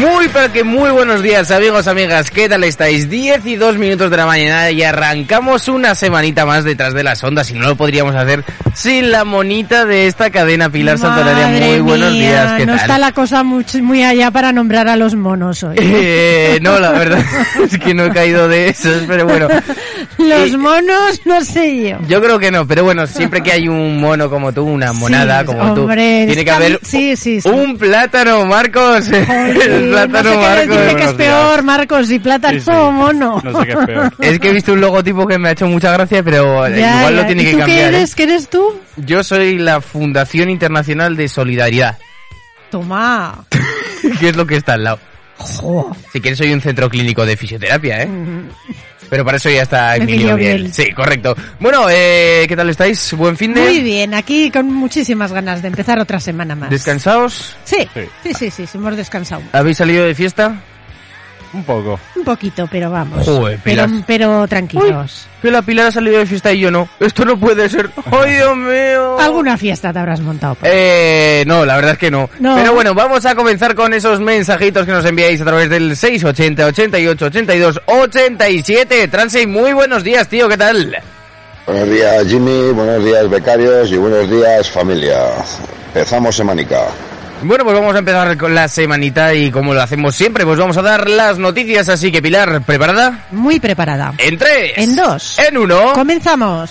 Muy para que muy buenos días amigos, amigas, ¿qué tal estáis? 10 y 2 minutos de la mañana y arrancamos una semanita más detrás de las ondas y no lo podríamos hacer sin la monita de esta cadena Pilar Santolaria. Muy buenos días, ¿qué no tal? está la cosa muy, muy allá para nombrar a los monos hoy. Eh, no, la verdad es que no he caído de esos, pero bueno. Los Eh, monos, no sé yo. Yo creo que no, pero bueno, siempre que hay un mono como tú, una monada Sí, como tú, hombre, tiene que haber sí, sí, sí. un plátano, Marcos. Jolín, El plátano, no sé qué Marcos. decirte que es peor, Marcos, si plátano Sí, sí. o mono. No sé qué es peor. Es que he visto un logotipo que me ha hecho mucha gracia, pero Ya, igual ya. lo tiene ¿Y que tú cambiar. qué ¿eh? eres? ¿Qué eres tú? Yo soy la Fundación Internacional de Solidaridad, Toma. que es lo que está al lado. Jo. Si quieres soy un centro clínico de fisioterapia, ¿eh? Pero para eso ya está Emilio Biel. Sí, correcto. Bueno, eh, ¿qué tal estáis? ¿Buen fin de...? Muy bien, aquí con muchísimas ganas de empezar otra semana más. ¿Descansados? Sí, Sí. sí, sí, sí, sí, hemos descansado. ¿Habéis salido de fiesta? Un poco. Un poquito, pero vamos. Joder, pero, tranquilos. Que la Pilar ha salido de fiesta y yo no. Esto no puede ser. ¡Ay, Dios mío! ¿Alguna fiesta te habrás montado? por ahí? Eh, no, la verdad es que no. No. Pero bueno, vamos a comenzar con esos mensajitos que nos enviáis a través del 680 88 82 87. Transe, muy buenos días, tío, ¿qué tal? Buenos días Jimmy, buenos días becarios y buenos días familia. Empezamos semanica. Bueno, pues vamos a empezar con la semanita y como lo hacemos siempre, pues vamos a dar las noticias. Así que, Pilar, ¿preparada? Muy preparada. En tres. En dos. En uno. Comenzamos.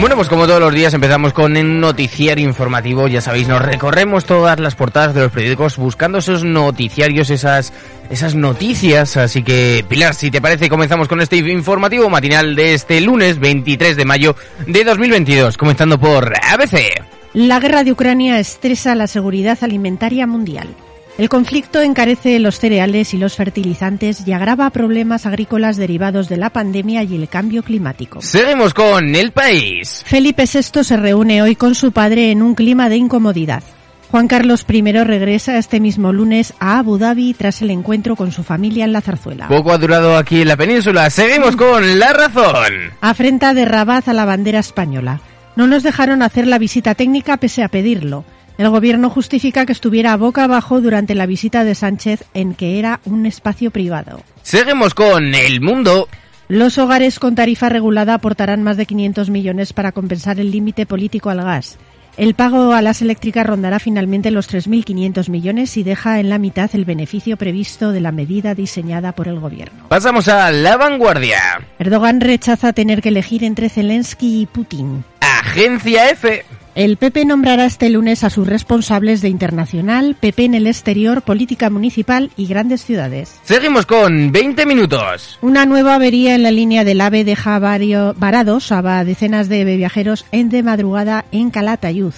Bueno, pues como todos los días empezamos con un noticiario informativo, ya sabéis, nos recorremos todas las portadas de los periódicos buscando esos noticiarios, esas, esas noticias, así que Pilar, si te parece, comenzamos con este informativo matinal de este lunes 23 de mayo de 2022, comenzando por ABC. La guerra de Ucrania estresa la seguridad alimentaria mundial. El conflicto encarece los cereales y los fertilizantes y agrava problemas agrícolas derivados de la pandemia y el cambio climático. Seguimos con El País. Felipe VI se reúne hoy con su padre en un clima de incomodidad. Juan Carlos I regresa este mismo lunes a Abu Dhabi tras el encuentro con su familia en la zarzuela. Poco ha durado aquí en la península, seguimos con La Razón. Afrenta de Rabat a la bandera española. No nos dejaron hacer la visita técnica pese a pedirlo. El gobierno justifica que estuviera boca abajo durante la visita de Sánchez en que era un espacio privado. Seguimos con El Mundo. Los hogares con tarifa regulada aportarán más de 500 millones para compensar el límite político al gas. El pago a las eléctricas rondará finalmente los 3.500 millones y deja en la mitad el beneficio previsto de la medida diseñada por el gobierno. Pasamos a La Vanguardia. Erdogan rechaza tener que elegir entre Zelensky y Putin. Agencia F. El PP nombrará este lunes a sus responsables de Internacional, PP en el exterior, política municipal y grandes ciudades. Seguimos con 20 minutos. Una nueva avería en la línea del AVE deja vario- varados a decenas de viajeros en de madrugada en Calatayud.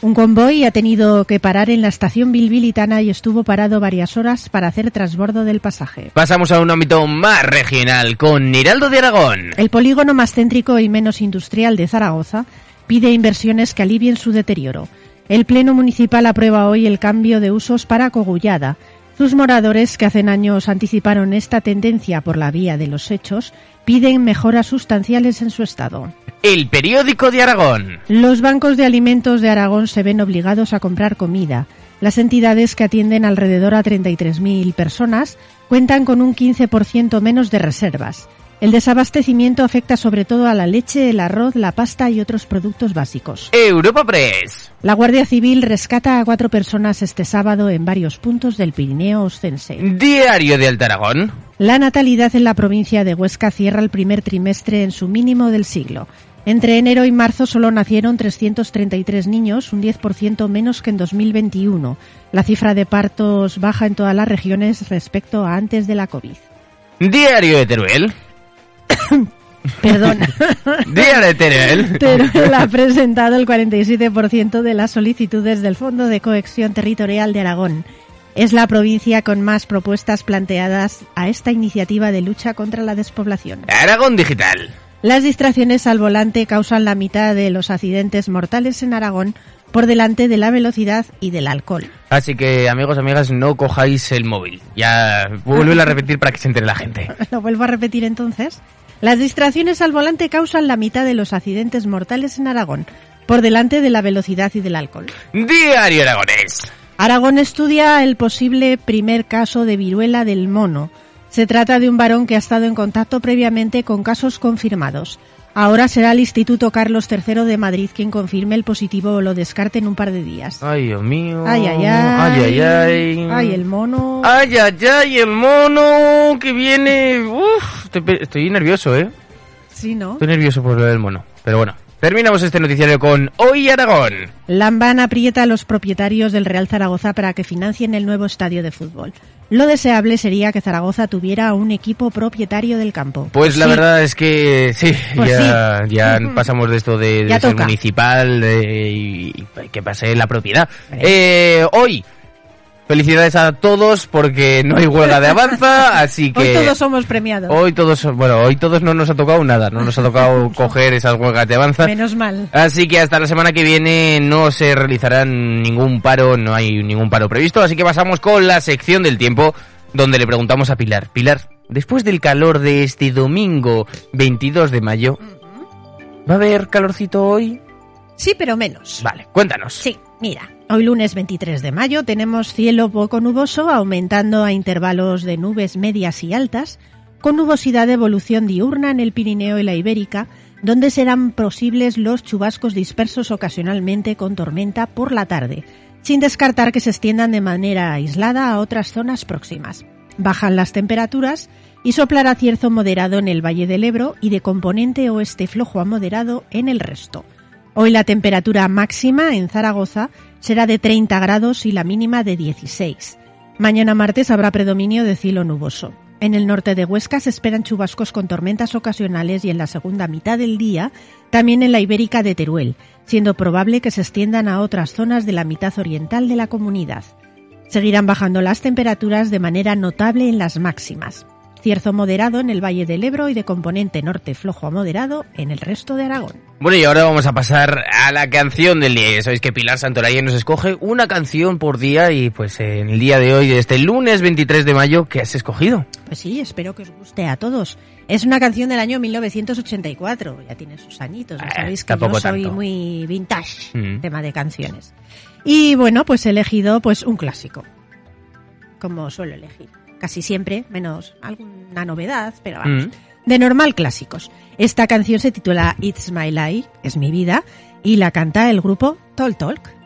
Un convoy ha tenido que parar en la estación bilbilitana y estuvo parado varias horas para hacer transbordo del pasaje. Pasamos a un ámbito más regional con Hiraldo de Aragón. El polígono más céntrico y menos industrial de Zaragoza pide inversiones que alivien su deterioro. El Pleno Municipal aprueba hoy el cambio de usos para Cogullada. Sus moradores, que hace años anticiparon esta tendencia por la vía de los hechos, piden mejoras sustanciales en su estado. El periódico de Aragón. Los bancos de alimentos de Aragón se ven obligados a comprar comida. Las entidades que atienden alrededor a 33.000 personas cuentan con un 15% menos de reservas. El desabastecimiento afecta sobre todo a la leche, el arroz, la pasta y otros productos básicos. Europa Press. La Guardia Civil rescata a cuatro personas este sábado en varios puntos del Pirineo Ostense. Diario de Alta Aragón. La natalidad en la provincia de Huesca cierra el primer trimestre en su mínimo del siglo. Entre enero y marzo solo nacieron 333 niños, un 10% menos que en 2021. La cifra de partos baja en todas las regiones respecto a antes de la COVID. Diario de Teruel. Diario de Teruel. Teruel ha presentado el 47% de las solicitudes del Fondo de Cohesión Territorial de Aragón. Es la provincia con más propuestas planteadas a esta iniciativa de lucha contra la despoblación. Aragón Digital. Las distracciones al volante causan la mitad de los accidentes mortales en Aragón por delante de la velocidad y del alcohol. Así que, amigos, amigas, no cojáis el móvil. Ya vuelvo a repetir para que se entere la gente. Lo vuelvo a repetir entonces. Las distracciones al volante causan la mitad de los accidentes mortales en Aragón, por delante de la velocidad y del alcohol. Diario Aragonés. Aragón estudia el posible primer caso de viruela del mono. Se trata de un varón que ha estado en contacto previamente con casos confirmados. Ahora será el Instituto Carlos III de Madrid quien confirme el positivo o lo descarte en un par de días. Ay, Dios mío. Ay, ay, ay. Ay, ay, ay. Ay, el mono. Ay, ay, ay, el mono que viene. Uf, estoy, estoy nervioso, ¿eh? Sí, ¿no? Estoy nervioso por lo del mono. Pero bueno, terminamos este noticiario con Hoy Aragón. Lamban aprieta a los propietarios del Real Zaragoza para que financien el nuevo estadio de fútbol. Lo deseable sería que Zaragoza tuviera un equipo propietario del campo. Pues la Sí, verdad es que sí, Pues ya, ya pasamos de esto de, ser toca. municipal de- y que pase la propiedad. Eh, hoy, felicidades a todos porque no hay huelga de avanza, así que... Hoy todos somos premiados. Hoy todos, bueno, hoy todos no nos ha tocado nada, no nos ha tocado coger esas huelgas de avanza. Menos mal. Así que hasta la semana que viene no se realizarán ningún paro, no hay ningún paro previsto, así que pasamos con la sección del tiempo donde le preguntamos a Pilar, Pilar, después del calor de este domingo 22 de mayo, ¿va a haber calorcito hoy? Sí, pero menos. Vale, cuéntanos. Sí, mira, hoy lunes 23 de mayo tenemos cielo poco nuboso, aumentando a intervalos de nubes medias y altas, con nubosidad de evolución diurna en el Pirineo y la Ibérica, donde serán posibles los chubascos dispersos ocasionalmente con tormenta por la tarde, sin descartar que se extiendan de manera aislada a otras zonas próximas. Bajan las temperaturas y soplará cierzo moderado en el Valle del Ebro y de componente oeste flojo a moderado en el resto. Hoy la temperatura máxima en Zaragoza será de 30 grados y la mínima de 16. Mañana martes habrá predominio de cielo nuboso. En el norte de Huesca se esperan chubascos con tormentas ocasionales y en la segunda mitad del día también en la Ibérica de Teruel, siendo probable que se extiendan a otras zonas de la mitad oriental de la comunidad. Seguirán bajando las temperaturas de manera notable en las máximas. Cierzo moderado en el Valle del Ebro y de componente norte flojo a moderado en el resto de Aragón. Bueno, y ahora vamos a pasar a la canción del día. Ya sabéis que Pilar Santolaya nos escoge una canción por día y pues en el día de hoy, este lunes 23 de mayo, ¿qué has escogido? Pues sí, espero que os guste a todos. Es una canción del año 1984, ya tiene sus añitos, ya Eh, sabéis que yo soy tanto. muy vintage, Mm. tema de canciones. Y bueno, pues he elegido pues un clásico, como suelo elegir. Casi siempre, menos alguna novedad, pero vamos, Mm. de normal clásicos. Esta canción se titula It's My Life, es mi vida, y la canta el grupo Tol Talk.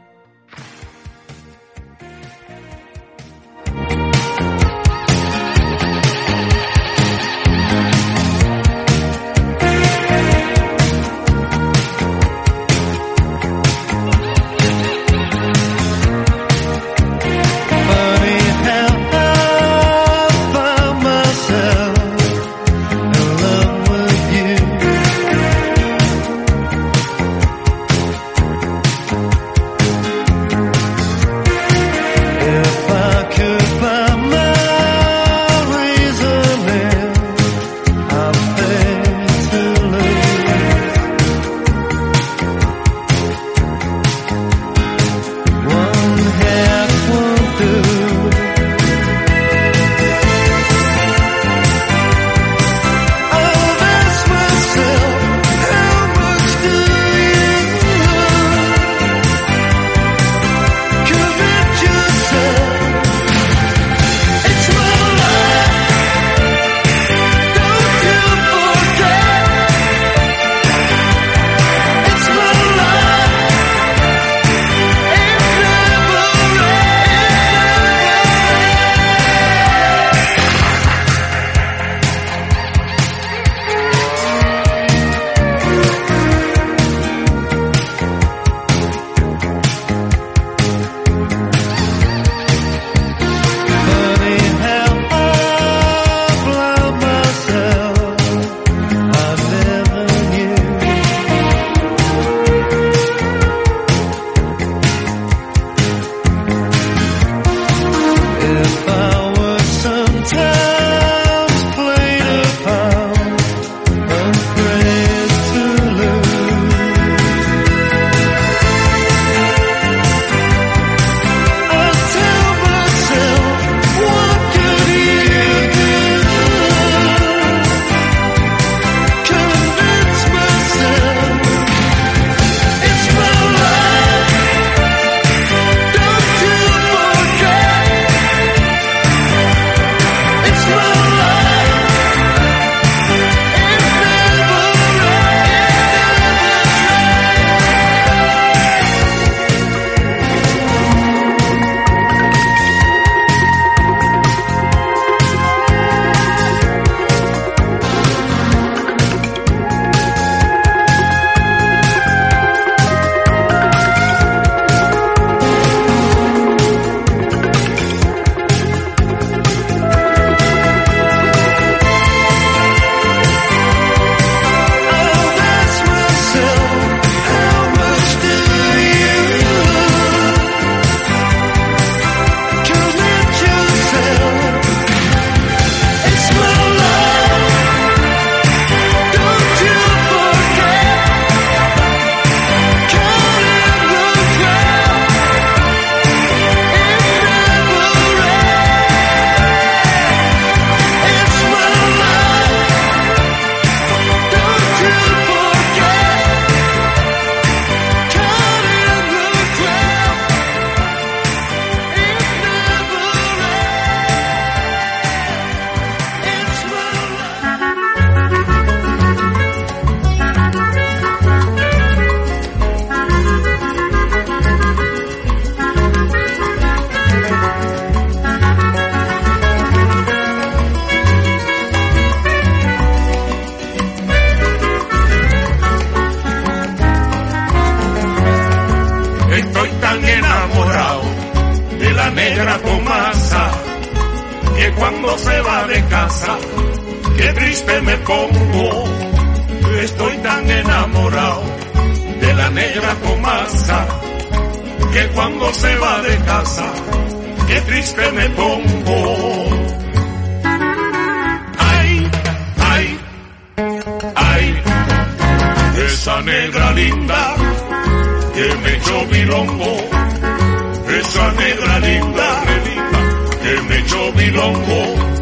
Triste me pongo, estoy tan enamorado de la negra Tomasa, que cuando se va de casa, qué triste me pongo. Ay, ay, ay, esa negra linda que me echó bilongo, esa negra linda que me echó bilongo.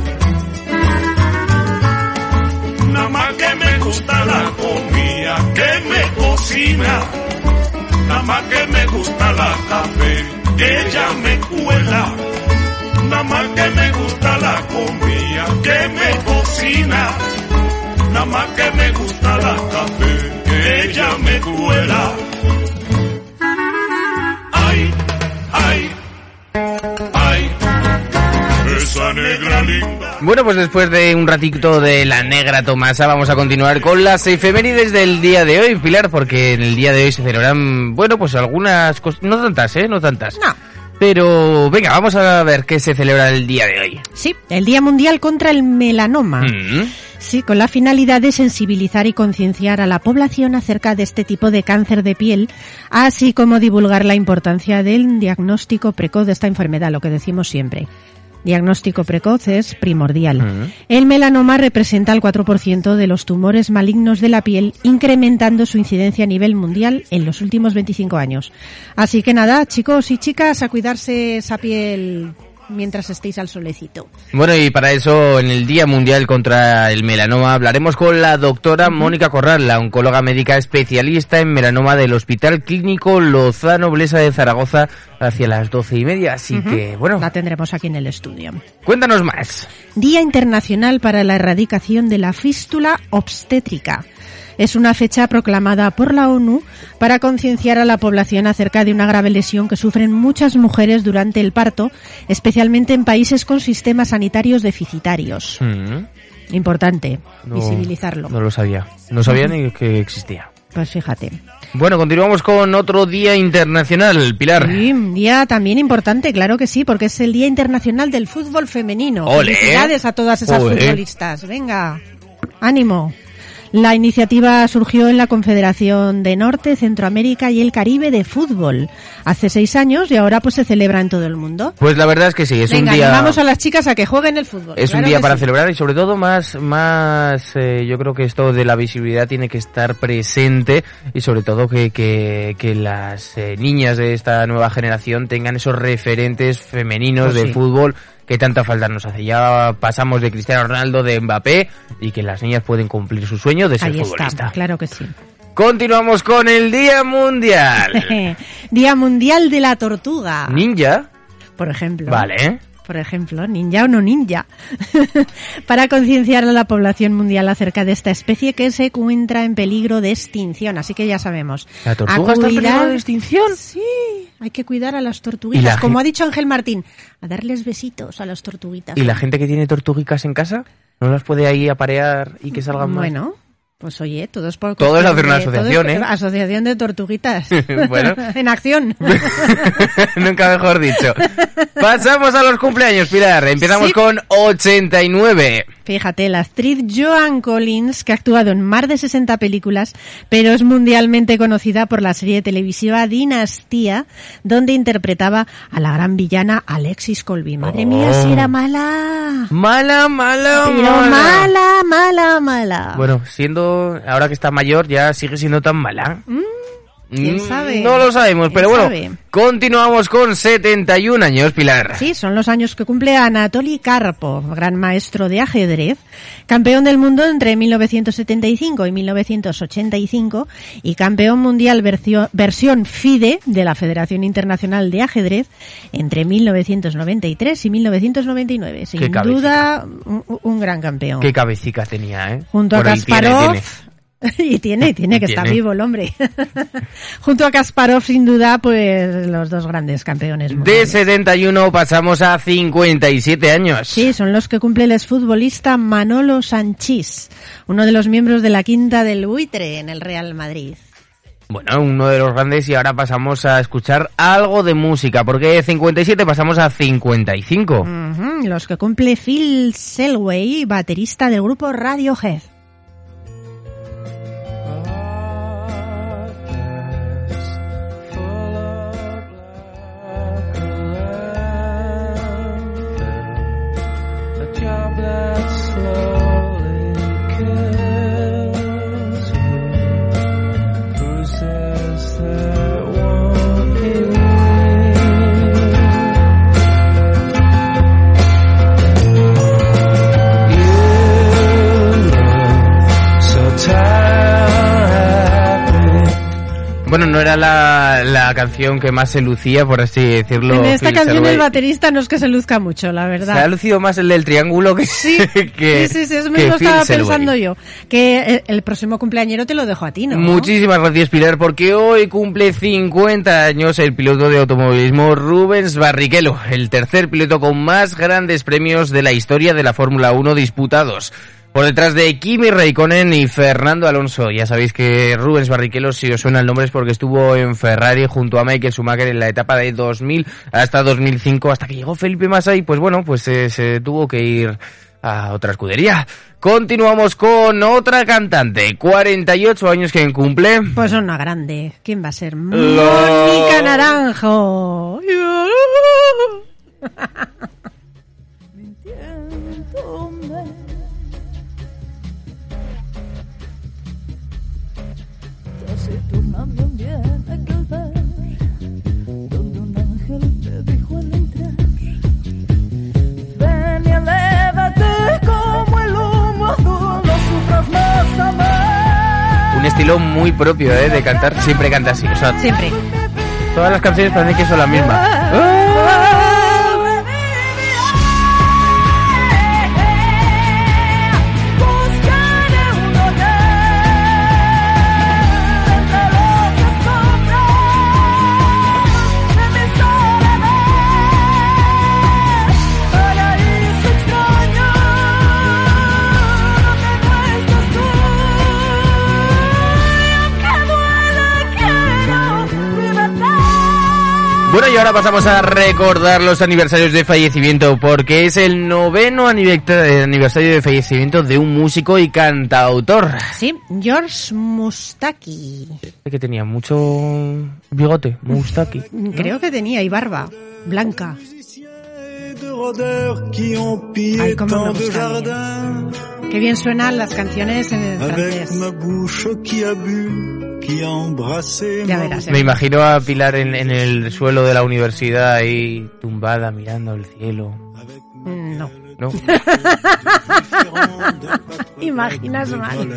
Más que me gusta la café ella me cuela, nada más que me gusta la comida que me cocina, nada más que me gusta la café ella me cuela. Bueno, pues después de un ratito de la negra Tomasa, vamos a continuar con las efemérides del día de hoy, Pilar, porque en el día de hoy se celebran, bueno, pues algunas cosas, no tantas, ¿eh? No tantas. No. Pero venga, vamos a ver qué se celebra el día de hoy. Sí, el Día Mundial contra el Melanoma. Mm. Sí, con la finalidad de sensibilizar y concienciar a la población acerca de este tipo de cáncer de piel, así como divulgar la importancia del diagnóstico precoz de esta enfermedad, lo que decimos siempre. Diagnóstico precoz es primordial. El melanoma representa el 4% de los tumores malignos de la piel, incrementando su incidencia a nivel mundial en los últimos 25 años. Así que nada, chicos y chicas, a cuidarse esa piel mientras estéis al solecito. Bueno, y para eso, en el Día Mundial contra el Melanoma, hablaremos con la doctora Mónica Corral, la oncóloga médica especialista en melanoma del Hospital Clínico Lozano Blesa de Zaragoza, hacia las doce y media. Así que, bueno, La tendremos aquí en el estudio. cuéntanos más. Día Internacional para la Erradicación de la Fístula Obstétrica. Es una fecha proclamada por la ONU para concienciar a la población acerca de una grave lesión que sufren muchas mujeres durante el parto, especialmente en países con sistemas sanitarios deficitarios. Mm, Importante, no- visibilizarlo. No lo sabía. No sabía ni que existía. Pues fíjate. Bueno, continuamos con otro Día Internacional, Pilar. Sí, un día también importante, claro que sí, porque es el Día Internacional del Fútbol Femenino. ¡Ole! Felicidades a todas esas futbolistas. Venga, ánimo. La iniciativa surgió en la Confederación de Norte, Centroamérica y el Caribe de Fútbol hace seis años y ahora pues se celebra en todo el mundo. Pues la verdad es que sí, es Venga, un día... animamos a las chicas a que jueguen el fútbol. Es un día para sí. celebrar y sobre todo más, más eh, yo creo que esto de la visibilidad tiene que estar presente y sobre todo que, que, que las eh, niñas de esta nueva generación tengan esos referentes femeninos Pues de sí. fútbol que tanta falta nos hace. Ya pasamos de Cristiano Ronaldo, de Mbappé y que las niñas pueden cumplir su sueño de ser Ahí futbolista. está, claro que sí. Continuamos con el Día Mundial. Día Mundial de la Tortuga, Ninja. por ejemplo. Vale, ¿eh? Por ejemplo, ninja o no ninja, para concienciar a la población mundial acerca de esta especie que se encuentra en peligro de extinción. Así que ya sabemos. ¿La tortuga A está en cuidar- peligro de extinción? Sí, hay que cuidar a las tortuguitas. la Como ha dicho Ángel Martín, a darles besitos a las tortuguitas. ¿Y la gente que tiene tortuguicas en casa? ¿No las puede ahí aparear y que salgan más? Bueno, pues oye, todo es por Todo es cuestión hacer una asociación, ¿eh? Asociación de tortuguitas. Bueno. en acción. Nunca mejor dicho. Pasamos a los cumpleaños, Pilar. Empezamos Sí. con 89. Fíjate, la actriz Joan Collins, que ha actuado en más de 60 películas, pero es mundialmente conocida por la serie televisiva Dinastía, donde interpretaba a la gran villana Alexis Colby. Madre mía, Oh. si era mala. Mala, mala, Pero mala, mala, mala. Bueno, siendo, ahora que está mayor, ya sigue siendo tan mala. ¿Quién Mm, sabe? No lo sabemos, ¿Quién pero bueno, sabe? continuamos con 71 años, Pilar. Sí, son los años que cumple Anatoly Karpov, gran maestro de ajedrez, campeón del mundo entre 1975 y 1985 y campeón mundial versión, versión FIDE de la Federación Internacional de Ajedrez entre 1993 y 1999. Sin duda, un, un gran campeón. Qué cabecica tenía, ¿eh? Junto a Por tiene, Kasparov. tiene. Y tiene, y tiene que está Tiene. vivo el hombre. Junto a Kasparov, sin duda, pues los dos grandes campeones. De mundiales. 71 pasamos a 57 años. Sí, son los que cumple el exfutbolista Manolo Sanchís, uno de los miembros de la quinta del buitre en el Real Madrid. Bueno, uno de los grandes y ahora pasamos a escuchar algo de música, porque de 57 pasamos a 55. Ujú, Los que cumple Phil Selway, baterista del grupo Radiohead. Era la, la canción que más se lucía, por así decirlo. en esta Phil canción el baterista no es que se luzca mucho, la Se ha verdad. lucido más el del triángulo que, Sí, que sí, sí, sí, eso mismo estaba pensando yo. Que el, el próximo cumpleañero te lo dejo a ti, ¿no? Muchísimas gracias Pilar porque hoy cumple 50 años el piloto de automovilismo Rubens Barrichello, el tercer piloto con más grandes premios de la historia de la Fórmula 1 disputados. Por detrás de Kimi Raikkonen y Fernando Alonso. Ya sabéis que Rubens Barrichello, si os suena el nombre, es porque estuvo en Ferrari junto a Michael Schumacher en la etapa de 2000 hasta 2005, hasta que llegó Felipe Massa y pues bueno, pues eh, se tuvo que ir a otra escudería. Continuamos con otra cantante, 48 años que cumple. Pues una grande. ¿Quién va a ser? Mónica Naranjo. Un estilo muy propio ¿eh? de cantar, siempre canta así. O sea, Siempre. todas las canciones parecen que son las mismas. Bueno, y ahora pasamos a recordar los aniversarios de fallecimiento, porque es el noveno anive- aniversario de fallecimiento de un músico y cantautor. Sí, George Mustaki. Que tenía mucho bigote, Mustaki. Creo que tenía y barba blanca. Ay, cómo me gusta. Qué bien suenan las canciones en avec francés. Ya verás. Me imagino a Pilar en, en el suelo de la universidad ahí tumbada mirando el cielo. Mm, No. ¿No? Imaginas mal.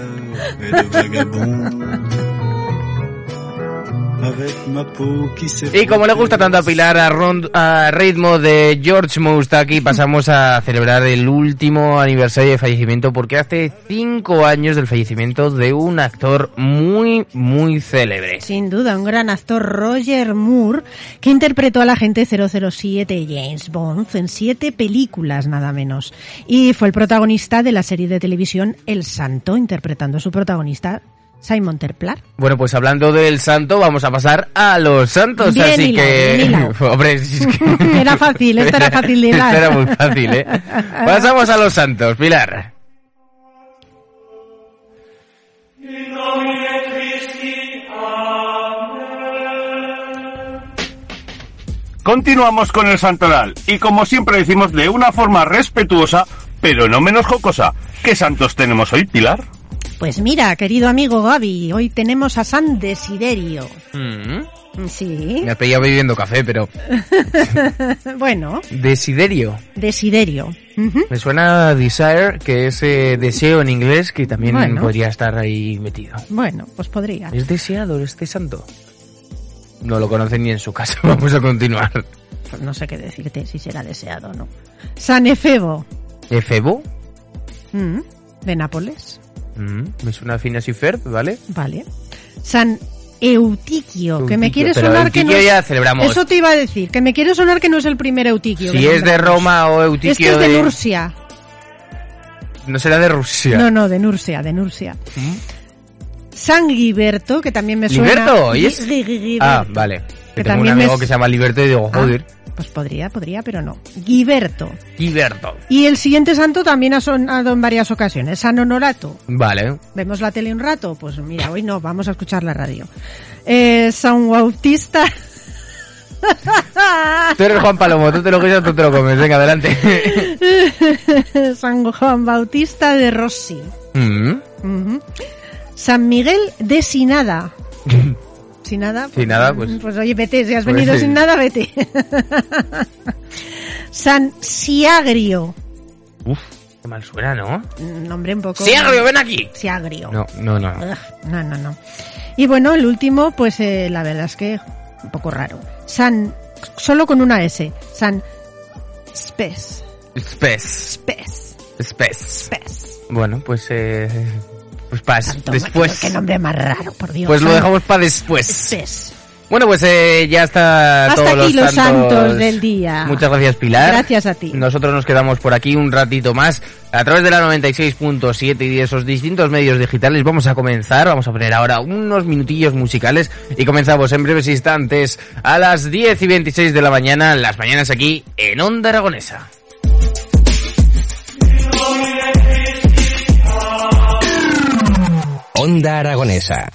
Y como le gusta tanto a Pilar a, a ritmo de George Moustaki, pasamos a celebrar el último aniversario de fallecimiento porque hace cinco años del fallecimiento de un actor muy, muy célebre. Sin duda, un gran actor Roger Moore, que interpretó al agente 007 James Bond en siete películas nada menos. Y fue el protagonista de la serie de televisión El Santo, interpretando a su protagonista Simon Terplar. Bueno, pues hablando del santo, vamos a pasar a los santos, Bien así hilado, que... Hombre, es que... Era fácil, esto era fácil de hilar. Esto era muy fácil, ¿eh? Pasamos a los santos, Pilar. Continuamos con el santoral y como siempre decimos de una forma respetuosa, pero no menos jocosa. ¿Qué santos tenemos hoy, Pilar? Pues mira, querido amigo Gaby, hoy tenemos a San Desiderio. Mm, Sí, Me has pillado bebiendo café, pero... bueno, Desiderio. Desiderio. Me suena a desire, que es eh, deseo en inglés, que también Bueno. podría estar ahí metido. Bueno, pues podría. ¿Es deseado este santo? No lo conocen ni en su casa. Vamos a continuar. Pues no sé qué decirte si será deseado o no. San Efebo, ¿Efebo? mm, de Nápoles, Mm, me suena a Phineas y Ferb, ¿vale? vale. San Eutiquio, que me quiere sonar que no es... ya celebramos. Eso te iba a decir, que me quiere sonar que no es el primer Eutiquio. Si es de. Roma o Eutiquio es de de... Nursia. No será de Rusia. No, no, de Nursia, de Nursia. ¿Mm? San Guiberto, que también me suena. ¿Liberto? ¿Y es? Ah, vale. Que tengo un amigo que se llama Liberto y digo, Ah, joder, pues podría, podría, pero no. Guiberto. Liberto. Y el siguiente santo también ha sonado en varias ocasiones, San Honorato. Vale. ¿Vemos la tele un rato? Pues mira, hoy no, vamos a escuchar la radio. Eh, San Bautista. Tú eres Juan Palomo, tú te lo guisas, tú te lo comes. Venga, adelante. San Juan Bautista de Rossi. Mm. San Miguel de Sinada. Sin nada. Sin nada, pues- Pues oye, vete, si has Pues venido sí. sin nada, vete. San Siagrio. Uf, qué mal suena, ¿no? Nombre un poco. Siagrio, ven aquí. Siagrio. No, no, no. Ugh, no, no, no. Y bueno, el último, pues eh, la verdad es que un poco raro. San, solo con una S. San Spes. Spes. Spes. Spes. Spes. Bueno, pues eh, pues Santo, después. Qué nombre más raro, por Dios. Pues lo dejamos para después. Bueno, pues eh, ya está Hasta todos aquí los los santos del día. Muchas gracias, Pilar. Gracias a ti. Nosotros nos quedamos por aquí un ratito más a través de la 96.7 y de esos distintos medios digitales. Vamos a comenzar, vamos a poner ahora unos minutillos musicales y comenzamos en breves instantes a las 10 y 26 de la mañana, las mañanas aquí en Onda Aragonesa. Onda Aragonesa.